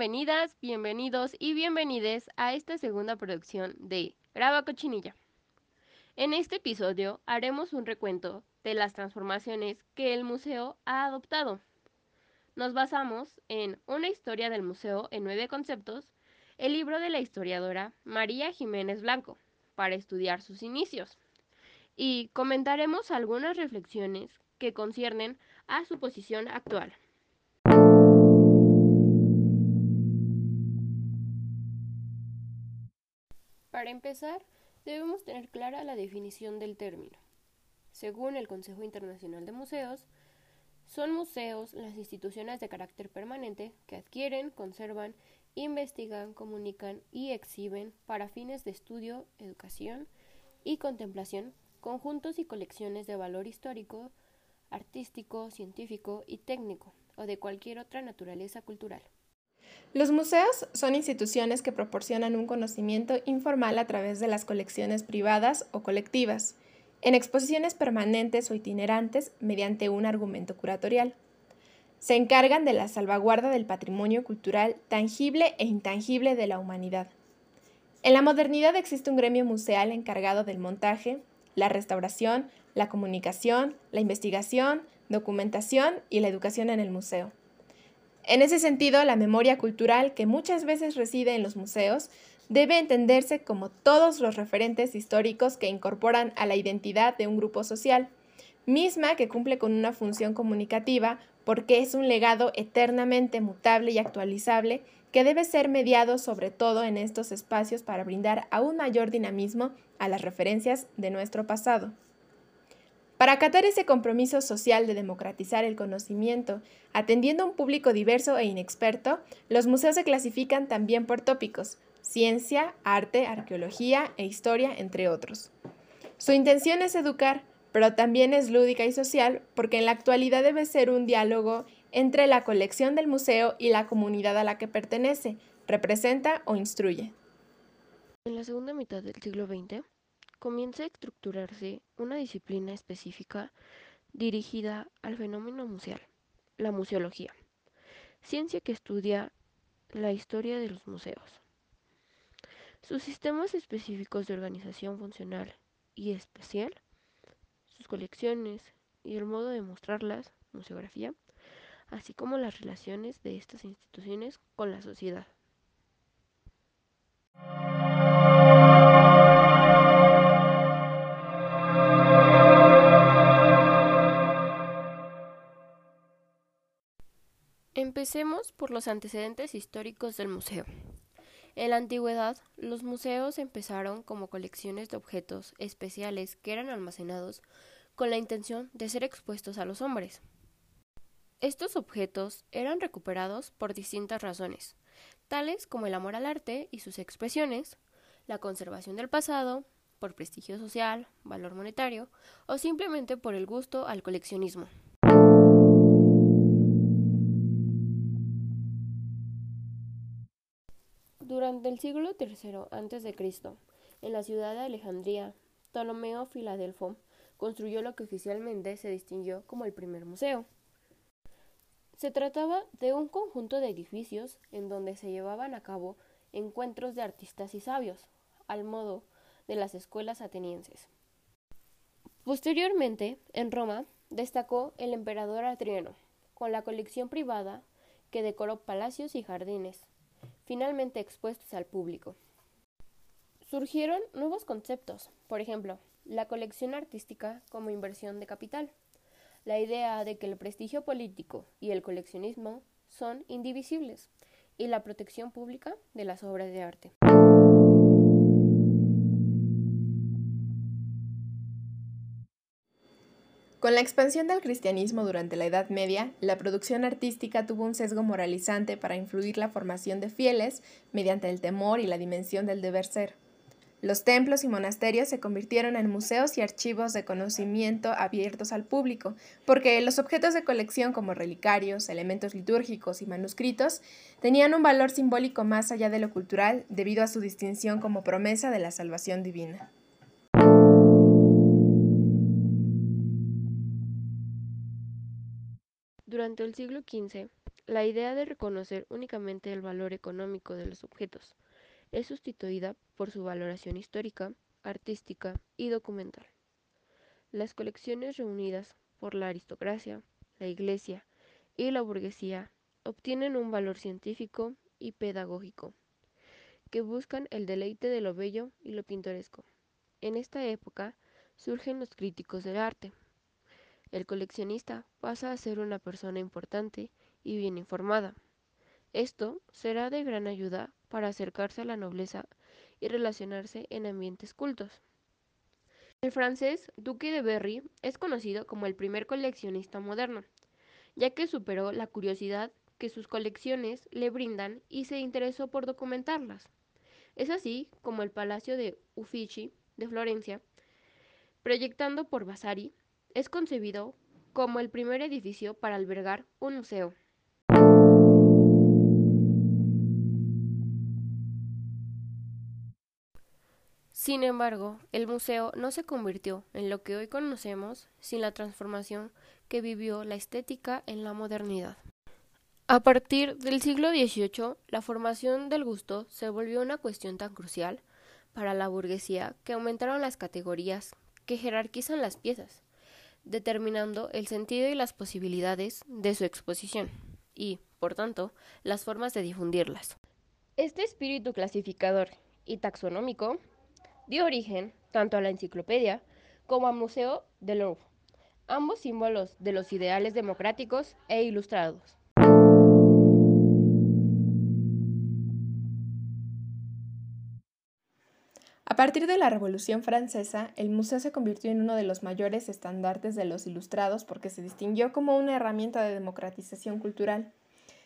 Bienvenidas, bienvenidos y bienvenides a esta segunda producción de Graba Cochinilla. En este episodio haremos un recuento de las transformaciones que el museo ha adoptado. Nos basamos en Una historia del museo en nueve conceptos, el libro de la historiadora María Jiménez Blanco, para estudiar sus inicios. Y comentaremos algunas reflexiones que conciernen a su posición actual. Para empezar, debemos tener clara la definición del término. Según el Consejo Internacional de Museos, son museos las instituciones de carácter permanente que adquieren, conservan, investigan, comunican y exhiben para fines de estudio, educación y contemplación conjuntos y colecciones de valor histórico, artístico, científico y técnico o de cualquier otra naturaleza cultural. Los museos son instituciones que proporcionan un conocimiento informal a través de las colecciones privadas o colectivas, en exposiciones permanentes o itinerantes mediante un argumento curatorial. Se encargan de la salvaguarda del patrimonio cultural tangible e intangible de la humanidad. En la modernidad existe un gremio museal encargado del montaje, la restauración, la comunicación, la investigación, documentación y la educación en el museo. En ese sentido, la memoria cultural, que muchas veces reside en los museos, debe entenderse como todos los referentes históricos que incorporan a la identidad de un grupo social, misma que cumple con una función comunicativa porque es un legado eternamente mutable y actualizable que debe ser mediado sobre todo en estos espacios para brindar aún mayor dinamismo a las referencias de nuestro pasado. Para acatar ese compromiso social de democratizar el conocimiento, atendiendo a un público diverso e inexperto, los museos se clasifican también por tópicos, ciencia, arte, arqueología e historia, entre otros. Su intención es educar, pero también es lúdica y social porque en la actualidad debe ser un diálogo entre la colección del museo y la comunidad a la que pertenece, representa o instruye. En la segunda mitad del siglo XX, comienza a estructurarse una disciplina específica dirigida al fenómeno museal, la museología, ciencia que estudia la historia de los museos. Sus sistemas específicos de organización funcional y especial, sus colecciones y el modo de mostrarlas, museografía, así como las relaciones de estas instituciones con la sociedad. Empecemos por los antecedentes históricos del museo. En la antigüedad, los museos empezaron como colecciones de objetos especiales que eran almacenados con la intención de ser expuestos a los hombres. Estos objetos eran recuperados por distintas razones, tales como el amor al arte y sus expresiones, la conservación del pasado, por prestigio social, valor monetario o simplemente por el gusto al coleccionismo. Durante el siglo III a.C., en la ciudad de Alejandría, Ptolomeo Filadelfo construyó lo que oficialmente se distinguió como el primer museo. Se trataba de un conjunto de edificios en donde se llevaban a cabo encuentros de artistas y sabios, al modo de las escuelas atenienses. Posteriormente, en Roma, destacó el emperador Adriano, con la colección privada que decoró palacios y jardines, finalmente expuestos al público. Surgieron nuevos conceptos, por ejemplo, la colección artística como inversión de capital, la idea de que el prestigio político y el coleccionismo son indivisibles, y la protección pública de las obras de arte. Con la expansión del cristianismo durante la Edad Media, la producción artística tuvo un sesgo moralizante para influir la formación de fieles mediante el temor y la dimensión del deber ser. Los templos y monasterios se convirtieron en museos y archivos de conocimiento abiertos al público, porque los objetos de colección como relicarios, elementos litúrgicos y manuscritos tenían un valor simbólico más allá de lo cultural debido a su distinción como promesa de la salvación divina. Durante el siglo XV, la idea de reconocer únicamente el valor económico de los objetos es sustituida por su valoración histórica, artística y documental. Las colecciones reunidas por la aristocracia, la iglesia y la burguesía obtienen un valor científico y pedagógico, que buscan el deleite de lo bello y lo pintoresco. En esta época surgen los críticos del arte. El coleccionista pasa a ser una persona importante y bien informada. Esto será de gran ayuda para acercarse a la nobleza y relacionarse en ambientes cultos. El francés Duque de Berry es conocido como el primer coleccionista moderno, ya que superó la curiosidad que sus colecciones le brindan y se interesó por documentarlas. Es así como el Palacio de Uffizi de Florencia, proyectando por Vasari, es concebido como el primer edificio para albergar un museo. Sin embargo, el museo no se convirtió en lo que hoy conocemos sin la transformación que vivió la estética en la modernidad. A partir del siglo XVIII, la formación del gusto se volvió una cuestión tan crucial para la burguesía que aumentaron las categorías que jerarquizan las piezas, determinando el sentido y las posibilidades de su exposición y, por tanto, las formas de difundirlas. Este espíritu clasificador y taxonómico dio origen tanto a la enciclopedia como al Museo del Louvre, ambos símbolos de los ideales democráticos e ilustrados. A partir de la Revolución Francesa, el museo se convirtió en uno de los mayores estandartes de los ilustrados porque se distinguió como una herramienta de democratización cultural.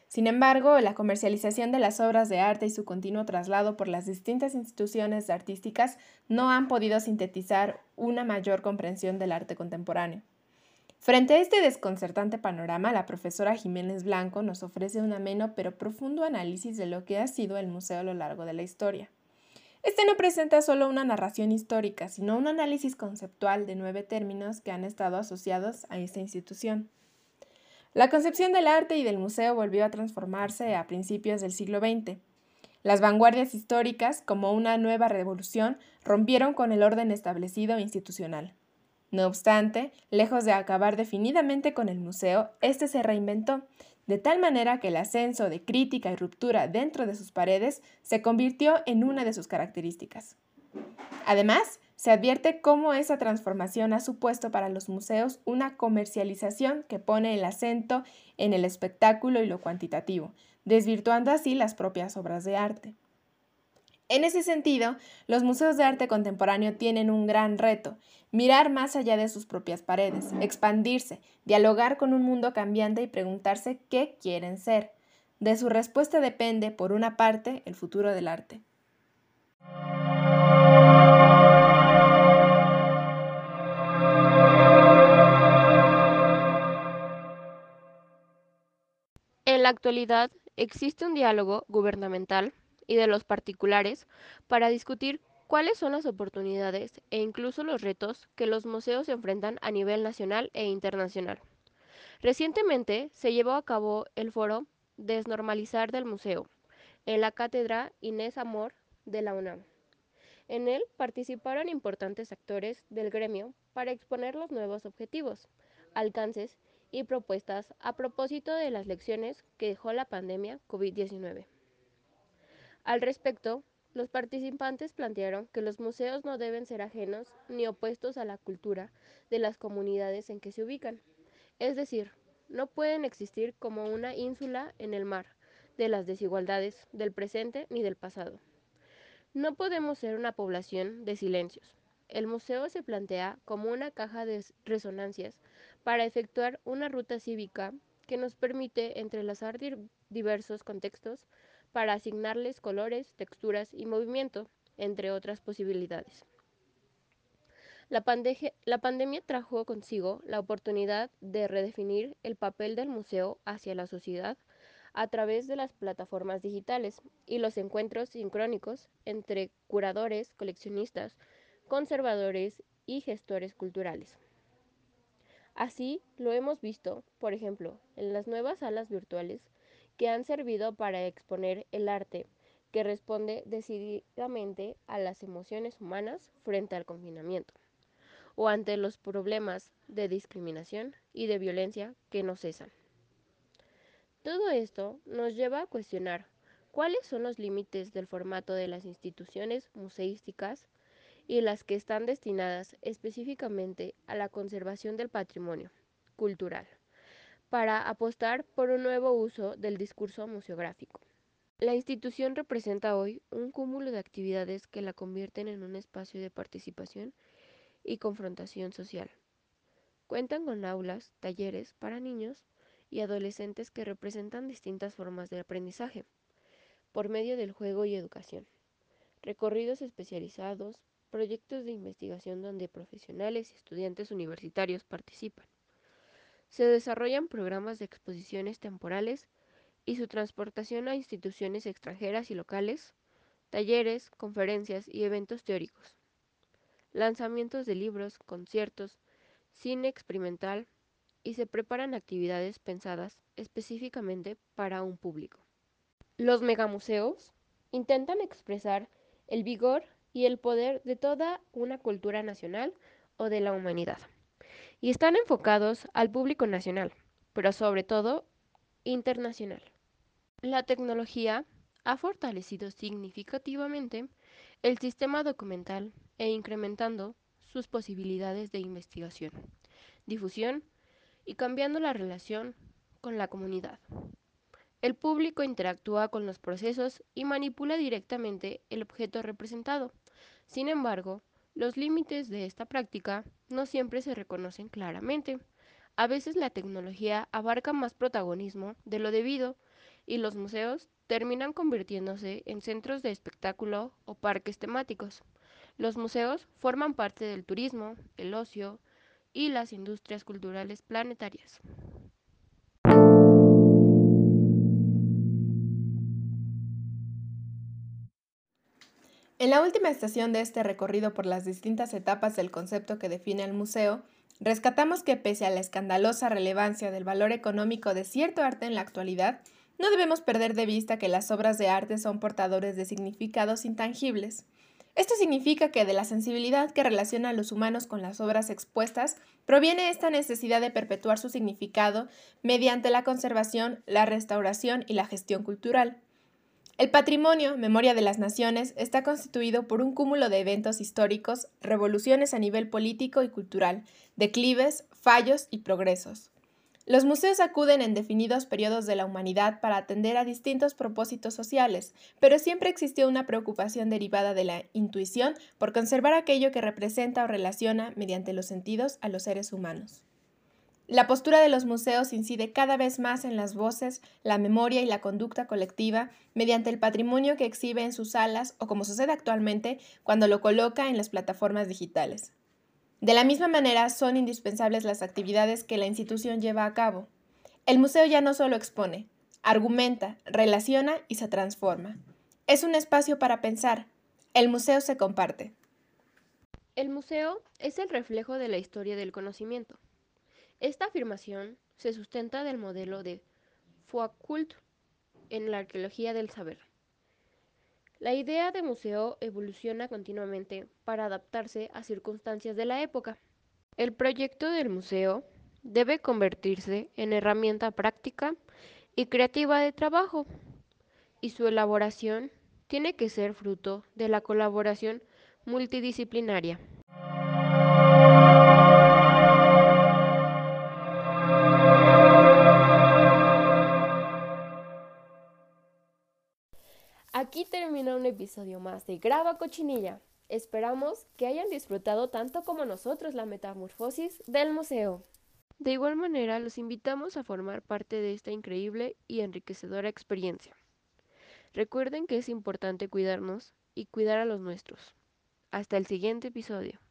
Sin embargo, la comercialización de las obras de arte y su continuo traslado por las distintas instituciones artísticas no han podido sintetizar una mayor comprensión del arte contemporáneo. Frente a este desconcertante panorama, la profesora Jiménez Blanco nos ofrece un ameno pero profundo análisis de lo que ha sido el museo a lo largo de la historia. Este no presenta solo una narración histórica, sino un análisis conceptual de nueve términos que han estado asociados a esta institución. La concepción del arte y del museo volvió a transformarse a principios del siglo XX. Las vanguardias históricas, como una nueva revolución, rompieron con el orden establecido institucional. No obstante, lejos de acabar definidamente con el museo, este se reinventó, de tal manera que el ascenso de crítica y ruptura dentro de sus paredes se convirtió en una de sus características. Además, se advierte cómo esa transformación ha supuesto para los museos una comercialización que pone el acento en el espectáculo y lo cuantitativo, desvirtuando así las propias obras de arte. En ese sentido, los museos de arte contemporáneo tienen un gran reto, mirar más allá de sus propias paredes, expandirse, dialogar con un mundo cambiante y preguntarse qué quieren ser. De su respuesta depende, por una parte, el futuro del arte. En la actualidad existe un diálogo gubernamental y de los particulares para discutir cuáles son las oportunidades e incluso los retos que los museos enfrentan a nivel nacional e internacional. Recientemente se llevó a cabo el foro Desnormalizar del Museo en la cátedra Inés Amor de la UNAM. En él participaron importantes actores del gremio para exponer los nuevos objetivos, alcances y propuestas a propósito de las lecciones que dejó la pandemia COVID-19. Al respecto, los participantes plantearon que los museos no deben ser ajenos ni opuestos a la cultura de las comunidades en que se ubican. Es decir, no pueden existir como una ínsula en el mar de las desigualdades del presente ni del pasado. No podemos ser una población de silencios. El museo se plantea como una caja de resonancias para efectuar una ruta cívica que nos permite entrelazar diversos contextos para asignarles colores, texturas y movimiento, entre otras posibilidades. La, pandemia trajo consigo la oportunidad de redefinir el papel del museo hacia la sociedad a través de las plataformas digitales y los encuentros sincrónicos entre curadores, coleccionistas, conservadores y gestores culturales. Así lo hemos visto, por ejemplo, en las nuevas salas virtuales que han servido para exponer el arte que responde decididamente a las emociones humanas frente al confinamiento o ante los problemas de discriminación y de violencia que no cesan. Todo esto nos lleva a cuestionar cuáles son los límites del formato de las instituciones museísticas y las que están destinadas específicamente a la conservación del patrimonio cultural, para apostar por un nuevo uso del discurso museográfico. La institución representa hoy un cúmulo de actividades que la convierten en un espacio de participación y confrontación social. Cuentan con aulas, talleres para niños y adolescentes que representan distintas formas de aprendizaje por medio del juego y educación. Recorridos especializados, proyectos de investigación donde profesionales y estudiantes universitarios participan. Se desarrollan programas de exposiciones temporales y su transportación a instituciones extranjeras y locales, talleres, conferencias y eventos teóricos, lanzamientos de libros, conciertos, cine experimental y se preparan actividades pensadas específicamente para un público. Los megamuseos intentan expresar el vigor y el poder de toda una cultura nacional o de la humanidad y están enfocados al público nacional, pero sobre todo internacional. La tecnología ha fortalecido significativamente el sistema documental e incrementando sus posibilidades de investigación, difusión y cambiando la relación con la comunidad. El público interactúa con los procesos y manipula directamente el objeto representado. Sin embargo, los límites de esta práctica no siempre se reconocen claramente. A veces la tecnología abarca más protagonismo de lo debido y los museos terminan convirtiéndose en centros de espectáculo o parques temáticos. Los museos forman parte del turismo, el ocio y las industrias culturales planetarias. En la última estación de este recorrido por las distintas etapas del concepto que define el museo, rescatamos que pese a la escandalosa relevancia del valor económico de cierto arte en la actualidad, no debemos perder de vista que las obras de arte son portadores de significados intangibles. Esto significa que de la sensibilidad que relaciona a los humanos con las obras expuestas proviene esta necesidad de perpetuar su significado mediante la conservación, la restauración y la gestión cultural. El patrimonio, memoria de las naciones, está constituido por un cúmulo de eventos históricos, revoluciones a nivel político y cultural, declives, fallos y progresos. Los museos acuden en definidos periodos de la humanidad para atender a distintos propósitos sociales, pero siempre existió una preocupación derivada de la intuición por conservar aquello que representa o relaciona mediante los sentidos a los seres humanos. La postura de los museos incide cada vez más en las voces, la memoria y la conducta colectiva mediante el patrimonio que exhibe en sus salas o como sucede actualmente cuando lo coloca en las plataformas digitales. De la misma manera, son indispensables las actividades que la institución lleva a cabo. El museo ya no solo expone, argumenta, relaciona y se transforma. Es un espacio para pensar. El museo se comparte. El museo es el reflejo de la historia del conocimiento. Esta afirmación se sustenta del modelo de Foucault en la arqueología del saber. La idea de museo evoluciona continuamente para adaptarse a circunstancias de la época. El proyecto del museo debe convertirse en herramienta práctica y creativa de trabajo y su elaboración tiene que ser fruto de la colaboración multidisciplinaria. Termina un episodio más de Graba Cochinilla. Esperamos que hayan disfrutado tanto como nosotros la metamorfosis del museo. De igual manera, los invitamos a formar parte de esta increíble y enriquecedora experiencia. Recuerden que es importante cuidarnos y cuidar a los nuestros. Hasta el siguiente episodio.